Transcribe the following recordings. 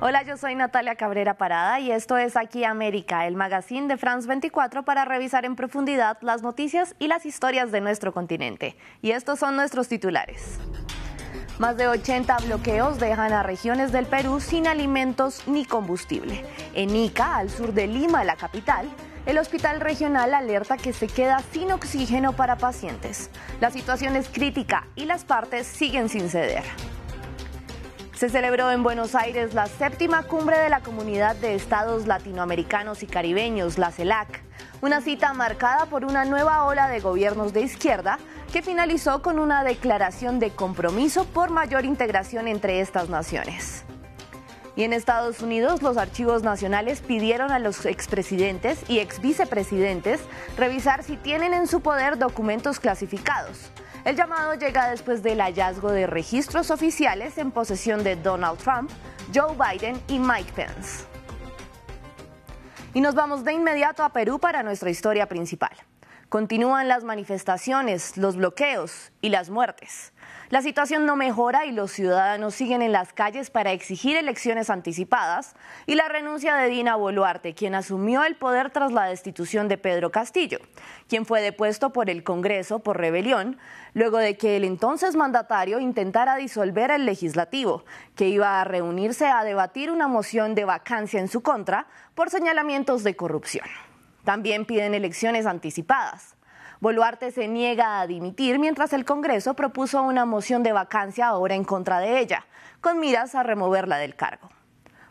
Hola, yo soy Natalia Cabrera Parada y esto es Aquí América, el magazine de France 24 para revisar en profundidad las noticias y las historias de nuestro continente. Y estos son nuestros titulares. Más de 80 bloqueos dejan a regiones del Perú sin alimentos ni combustible. En Ica, al sur de Lima, la capital, el hospital regional alerta que se queda sin oxígeno para pacientes. La situación es crítica y las partes siguen sin ceder. Se celebró en Buenos Aires la séptima cumbre de la Comunidad de Estados Latinoamericanos y Caribeños, la CELAC, una cita marcada por una nueva ola de gobiernos de izquierda que finalizó con una declaración de compromiso por mayor integración entre estas naciones. Y en Estados Unidos, los archivos nacionales pidieron a los expresidentes y exvicepresidentes revisar si tienen en su poder documentos clasificados. El llamado llega después del hallazgo de registros oficiales en posesión de Donald Trump, Joe Biden y Mike Pence. Y nos vamos de inmediato a Perú para nuestra historia principal. Continúan las manifestaciones, los bloqueos y las muertes. La situación no mejora y los ciudadanos siguen en las calles para exigir elecciones anticipadas y la renuncia de Dina Boluarte, quien asumió el poder tras la destitución de Pedro Castillo, quien fue depuesto por el Congreso por rebelión, luego de que el entonces mandatario intentara disolver el legislativo, que iba a reunirse a debatir una moción de vacancia en su contra por señalamientos de corrupción. También piden elecciones anticipadas. Boluarte se niega a dimitir mientras el Congreso propuso una moción de vacancia ahora en contra de ella, con miras a removerla del cargo.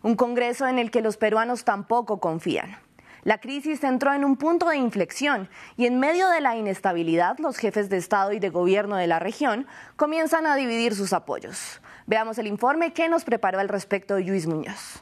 Un Congreso en el que los peruanos tampoco confían. La crisis entró en un punto de inflexión y en medio de la inestabilidad los jefes de Estado y de gobierno de la región comienzan a dividir sus apoyos. Veamos el informe que nos preparó al respecto Luis Muñoz.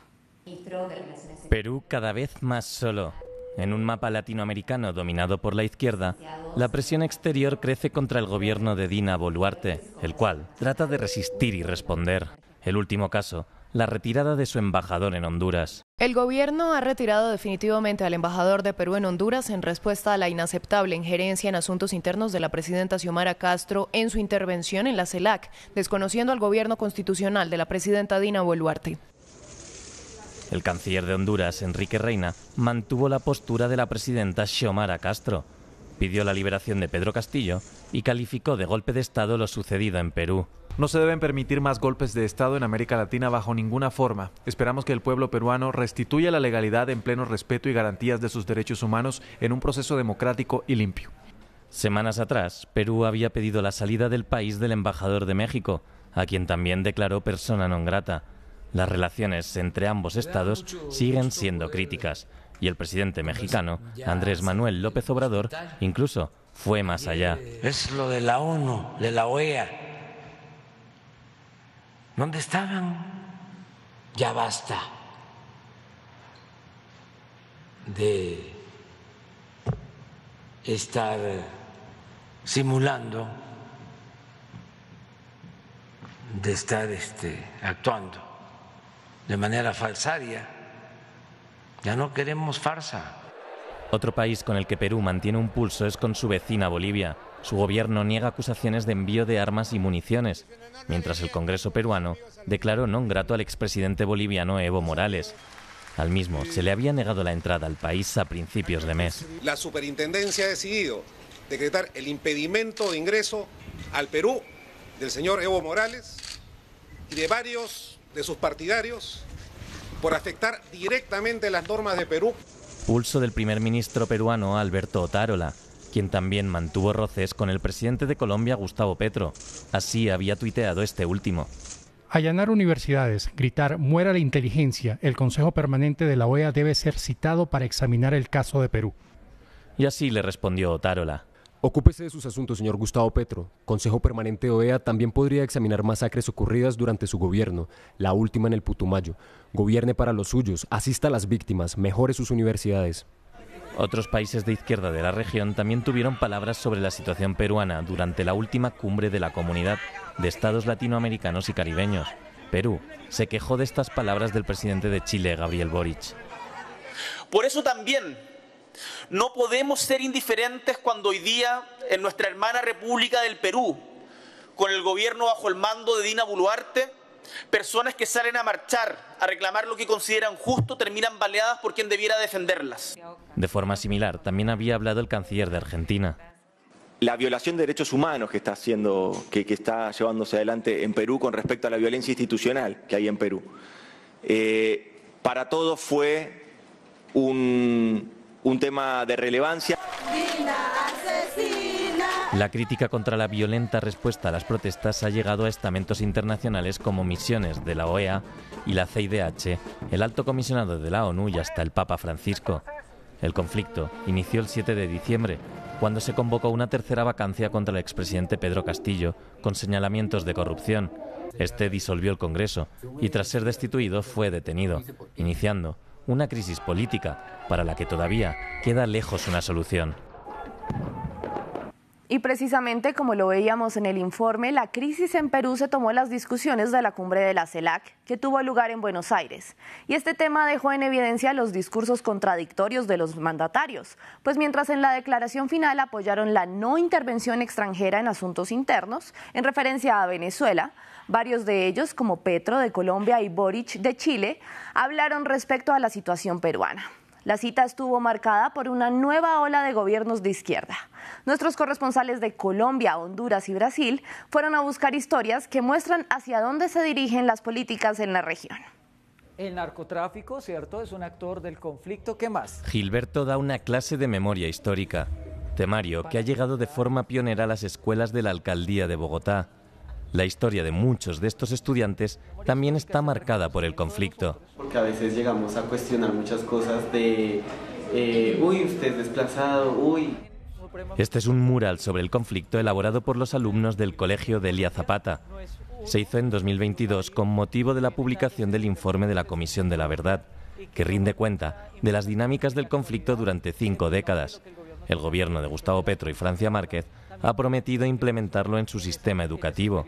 Perú cada vez más solo. En un mapa latinoamericano dominado por la izquierda, la presión exterior crece contra el gobierno de Dina Boluarte, el cual trata de resistir y responder. El último caso, la retirada de su embajador en Honduras. El gobierno ha retirado definitivamente al embajador de Perú en Honduras en respuesta a la inaceptable injerencia en asuntos internos de la presidenta Xiomara Castro en su intervención en la CELAC, desconociendo al gobierno constitucional de la presidenta Dina Boluarte. El canciller de Honduras, Enrique Reina, mantuvo la postura de la presidenta Xiomara Castro. Pidió la liberación de Pedro Castillo y calificó de golpe de Estado lo sucedido en Perú. No se deben permitir más golpes de Estado en América Latina bajo ninguna forma. Esperamos que el pueblo peruano restituya la legalidad en pleno respeto y garantías de sus derechos humanos en un proceso democrático y limpio. Semanas atrás, Perú había pedido la salida del país del embajador de México, a quien también declaró persona non grata. Las relaciones entre ambos estados siguen siendo críticas y el presidente mexicano, Andrés Manuel López Obrador, incluso fue más allá. Es lo de la ONU, de la OEA. ¿Dónde estaban? Ya basta de estar simulando, de estar este, actuando de manera falsaria. Ya no queremos farsa. Otro país con el que Perú mantiene un pulso es con su vecina Bolivia. Su gobierno niega acusaciones de envío de armas y municiones, mientras el Congreso peruano declaró non grato al expresidente boliviano Evo Morales. Al mismo se le había negado la entrada al país a principios de mes. La superintendencia ha decidido decretar el impedimento de ingreso al Perú del señor Evo Morales y de varios de sus partidarios por afectar directamente las normas de Perú. Pulso del primer ministro peruano Alberto Otárola, quien también mantuvo roces con el presidente de Colombia Gustavo Petro. Así había tuiteado este último. Allanar universidades, gritar muera la inteligencia, el Consejo Permanente de la OEA debe ser citado para examinar el caso de Perú. Y así le respondió Otárola. Ocúpese de sus asuntos, señor Gustavo Petro. Consejo Permanente OEA también podría examinar masacres ocurridas durante su gobierno, la última en el Putumayo. Gobierne para los suyos, asista a las víctimas, mejore sus universidades. Otros países de izquierda de la región también tuvieron palabras sobre la situación peruana durante la última cumbre de la Comunidad de Estados Latinoamericanos y Caribeños. Perú se quejó de estas palabras del presidente de Chile, Gabriel Boric. Por eso también no podemos ser indiferentes cuando hoy día en nuestra hermana República del Perú, con el gobierno bajo el mando de Dina Boluarte, Personas que salen a marchar, a reclamar lo que consideran justo, terminan baleadas por quien debiera defenderlas. De forma similar, también había hablado el canciller de Argentina. La violación de derechos humanos que está haciendo, que, está llevándose adelante en Perú con respecto a la violencia institucional que hay en Perú. Eh, para todos fue un, un tema de relevancia. La crítica contra la violenta respuesta a las protestas ha llegado a estamentos internacionales como misiones de la OEA y la CIDH, el alto comisionado de la ONU y hasta el Papa Francisco. El conflicto inició el 7 de diciembre, cuando se convocó una tercera vacancia contra el expresidente Pedro Castillo, con señalamientos de corrupción. Este disolvió el Congreso y tras ser destituido fue detenido, iniciando una crisis política para la que todavía queda lejos una solución. Y precisamente como lo veíamos en el informe, la crisis en Perú se tomó las discusiones de la cumbre de la CELAC que tuvo lugar en Buenos Aires. Y este tema dejó en evidencia los discursos contradictorios de los mandatarios, pues mientras en la declaración final apoyaron la no intervención extranjera en asuntos internos, en referencia a Venezuela, varios de ellos, como Petro de Colombia y Boric de Chile, hablaron respecto a la situación peruana. La cita estuvo marcada por una nueva ola de gobiernos de izquierda. Nuestros corresponsales de Colombia, Honduras y Brasil fueron a buscar historias que muestran hacia dónde se dirigen las políticas en la región. El narcotráfico, ¿cierto? Es un actor del conflicto. ¿Qué más? Gilberto da una clase de memoria histórica, temario que ha llegado de forma pionera a las escuelas de la alcaldía de Bogotá. La historia de muchos de estos estudiantes también está marcada por el conflicto. Porque a veces llegamos a cuestionar muchas cosas de, eh, uy, usted es desplazado, uy. Este es un mural sobre el conflicto elaborado por los alumnos del Colegio de Elia Zapata. Se hizo en 2022 con motivo de la publicación del informe de la Comisión de la Verdad, que rinde cuenta de las dinámicas del conflicto durante cinco décadas. El gobierno de Gustavo Petro y Francia Márquez ha prometido implementarlo en su sistema educativo.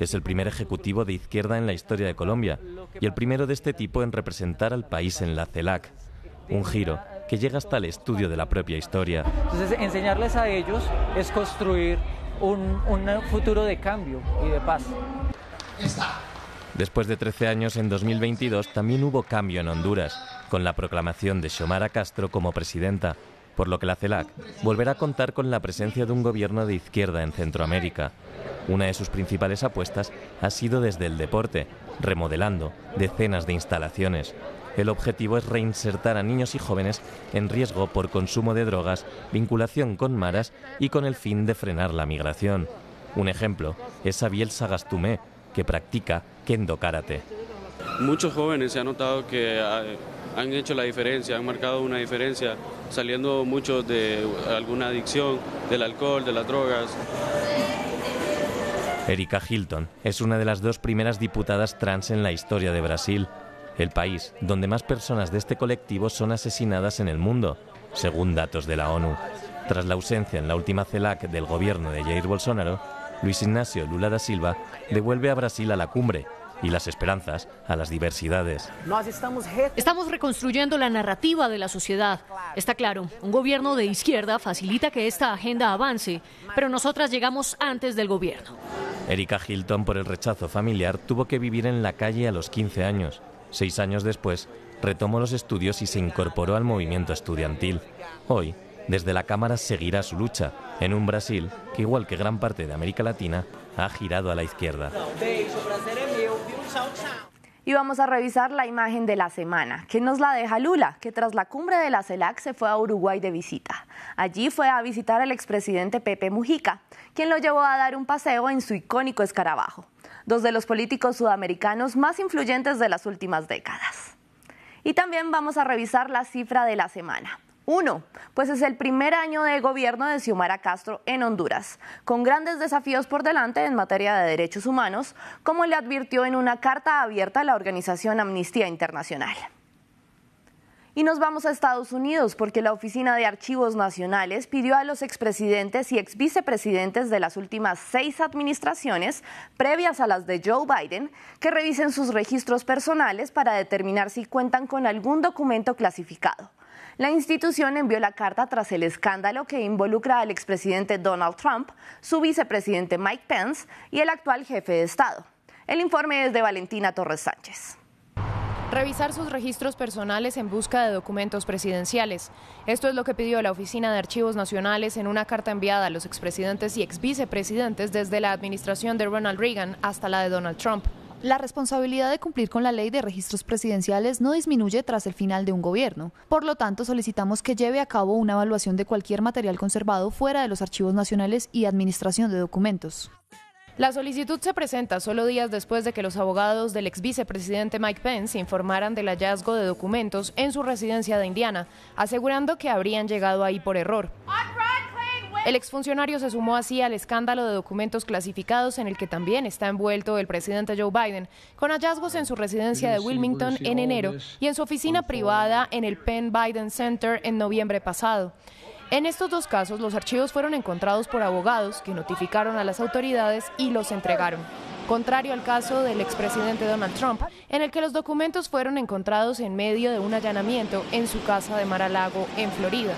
Es el primer ejecutivo de izquierda en la historia de Colombia y el primero de este tipo en representar al país en la CELAC. Un giro que llega hasta el estudio de la propia historia. Entonces, enseñarles a ellos es construir un, un futuro de cambio y de paz. Después de 13 años, en 2022 también hubo cambio en Honduras, con la proclamación de Xiomara Castro como presidenta por lo que la CELAC volverá a contar con la presencia de un gobierno de izquierda en Centroamérica. Una de sus principales apuestas ha sido desde el deporte, remodelando decenas de instalaciones. El objetivo es reinsertar a niños y jóvenes en riesgo por consumo de drogas, vinculación con maras y con el fin de frenar la migración. Un ejemplo es Abiel Sagastumé, que practica kendo karate. Muchos jóvenes se han notado que ah, han hecho la diferencia, han marcado una diferencia, saliendo muchos de alguna adicción, del alcohol, de las drogas. Erika Hilton es una de las dos primeras diputadas trans en la historia de Brasil, el país donde más personas de este colectivo son asesinadas en el mundo, según datos de la ONU. Tras la ausencia en la última CELAC del gobierno de Jair Bolsonaro, Luis Ignacio Lula da Silva devuelve a Brasil a la cumbre y las esperanzas a las diversidades. Estamos reconstruyendo la narrativa de la sociedad. Está claro, un gobierno de izquierda facilita que esta agenda avance, pero nosotras llegamos antes del gobierno. Erika Hilton, por el rechazo familiar, tuvo que vivir en la calle a los 15 años. Seis años después, retomó los estudios y se incorporó al movimiento estudiantil. Hoy, desde la Cámara seguirá su lucha en un Brasil que, igual que gran parte de América Latina, ha girado a la izquierda. Y vamos a revisar la imagen de la semana, que nos la deja Lula, que tras la cumbre de la CELAC se fue a Uruguay de visita. Allí fue a visitar al expresidente Pepe Mujica, quien lo llevó a dar un paseo en su icónico escarabajo, dos de los políticos sudamericanos más influyentes de las últimas décadas. Y también vamos a revisar la cifra de la semana. Uno, pues es el primer año de gobierno de Xiomara Castro en Honduras, con grandes desafíos por delante en materia de derechos humanos, como le advirtió en una carta abierta a la organización Amnistía Internacional. Y nos vamos a Estados Unidos porque la Oficina de Archivos Nacionales pidió a los expresidentes y exvicepresidentes de las últimas seis administraciones, previas a las de Joe Biden, que revisen sus registros personales para determinar si cuentan con algún documento clasificado. La institución envió la carta tras el escándalo que involucra al expresidente Donald Trump, su vicepresidente Mike Pence y el actual jefe de Estado. El informe es de Valentina Torres Sánchez revisar sus registros personales en busca de documentos presidenciales. Esto es lo que pidió la Oficina de Archivos Nacionales en una carta enviada a los expresidentes y exvicepresidentes desde la administración de Ronald Reagan hasta la de Donald Trump. La responsabilidad de cumplir con la ley de registros presidenciales no disminuye tras el final de un gobierno. Por lo tanto, solicitamos que lleve a cabo una evaluación de cualquier material conservado fuera de los archivos nacionales y administración de documentos. La solicitud se presenta solo días después de que los abogados del ex vicepresidente Mike Pence informaran del hallazgo de documentos en su residencia de Indiana, asegurando que habrían llegado ahí por error. El exfuncionario se sumó así al escándalo de documentos clasificados en el que también está envuelto el presidente Joe Biden, con hallazgos en su residencia de Wilmington en enero y en su oficina privada en el Penn Biden Center en noviembre pasado. En estos dos casos, los archivos fueron encontrados por abogados que notificaron a las autoridades y los entregaron contrario al caso del expresidente Donald Trump, en el que los documentos fueron encontrados en medio de un allanamiento en su casa de Mar-a-Lago, en Florida.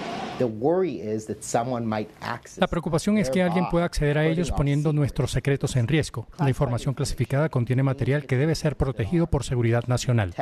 La preocupación es que alguien pueda acceder a ellos poniendo nuestros secretos en riesgo. La información clasificada contiene material que debe ser protegido por seguridad nacional.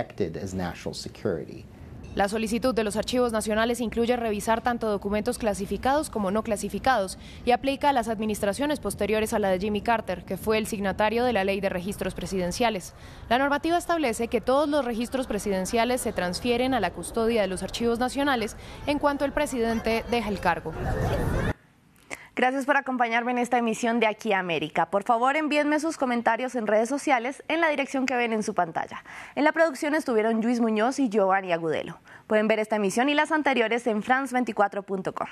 La solicitud de los archivos nacionales incluye revisar tanto documentos clasificados como no clasificados y aplica a las administraciones posteriores a la de Jimmy Carter, que fue el signatario de la Ley de Registros Presidenciales. La normativa establece que todos los registros presidenciales se transfieren a la custodia de los archivos nacionales en cuanto el presidente deja el cargo. Gracias por acompañarme en esta emisión de Aquí América. Por favor, envíenme sus comentarios en redes sociales en la dirección que ven en su pantalla. En la producción estuvieron Luis Muñoz y Giovanni Agudelo. Pueden ver esta emisión y las anteriores en france24.com.